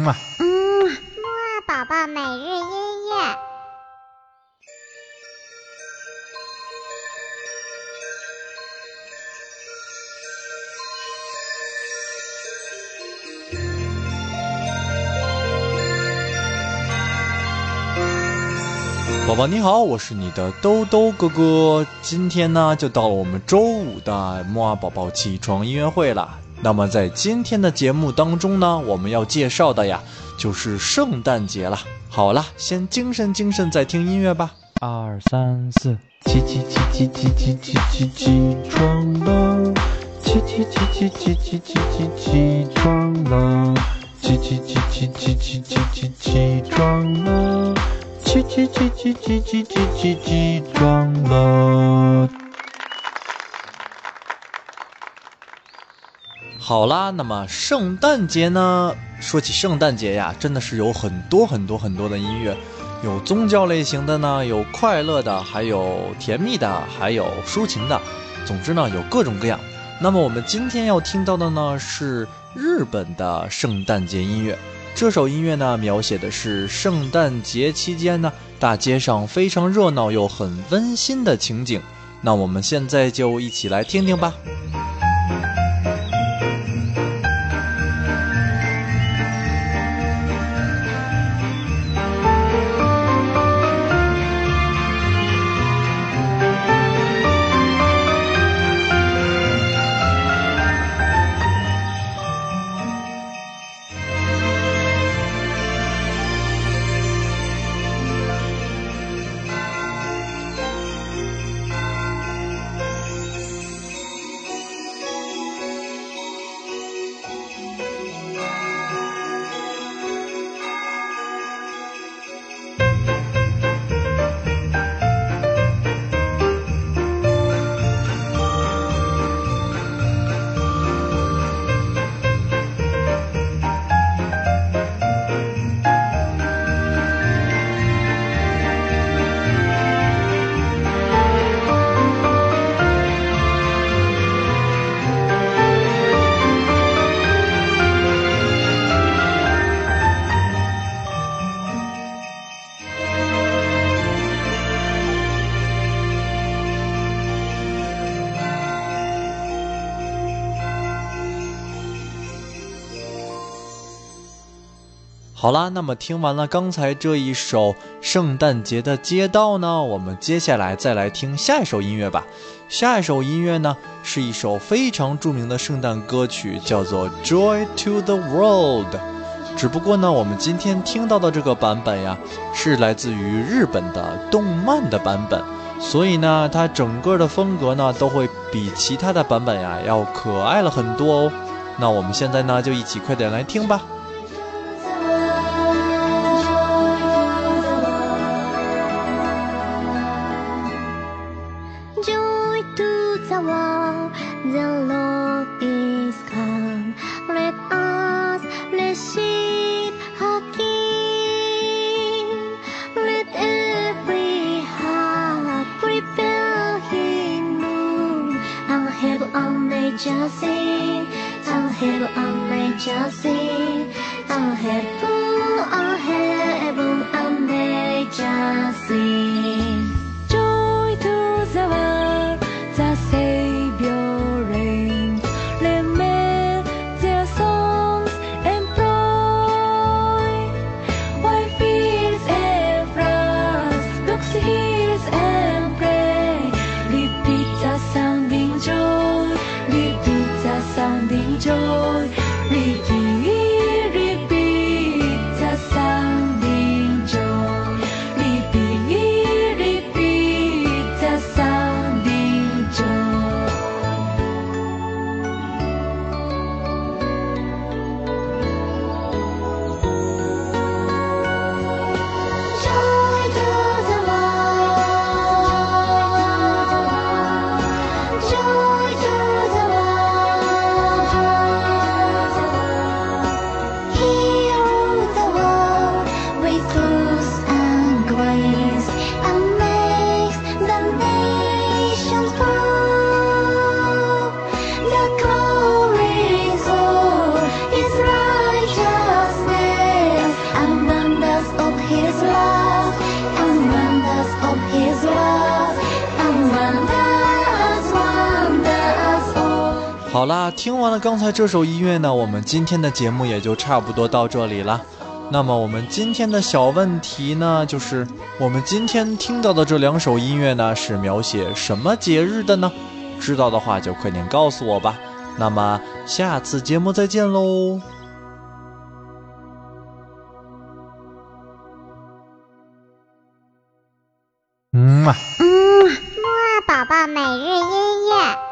嘛。嗯，木二宝宝每日音乐。宝宝你好，我是你的兜兜哥哥。今天呢，就到了我们周五的木二宝宝起床音乐会了。那么在今天的节目当中呢，我们要介绍的呀，就是圣诞节了。好了，先精神精神，再听音乐吧。二三四，起起起起起起起起起床了，起起起起起起起起起床了，起起起起起起起起起床了。起起起起起起起起起床了。好啦，那么圣诞节呢？说起圣诞节呀，真的是有很多很多很多的音乐，有宗教类型的呢，有快乐的，还有甜蜜的，还有抒情的。总之呢，有各种各样。那么我们今天要听到的呢，是日本的圣诞节音乐。这首音乐呢，描写的是圣诞节期间呢，大街上非常热闹又很温馨的情景。那我们现在就一起来听听吧。好啦，那么听完了刚才这一首圣诞节的街道呢，我们接下来再来听下一首音乐吧。下一首音乐呢，是一首非常著名的圣诞歌曲，叫做《Joy to the World》。只不过呢，我们今天听到的这个版本呀，是来自于日本的动漫的版本，所以呢，它整个的风格呢，都会比其他的版本呀要可爱了很多哦。那我们现在呢，就一起快点来听吧。Joy to the world, the Lord is come. Let us receive our King. Let every heart prepare Him room. And heaven and nature sing, and heaven and nature sing, and heaven 上帝就离弃好啦，听完了刚才这首音乐呢，我们今天的节目也就差不多到这里了。那么我们今天的小问题呢，就是我们今天听到的这两首音乐呢，是描写什么节日的呢？知道的话就快点告诉我吧。那么下次节目再见喽。嗯嘛。嗯，木啊宝宝每日音乐。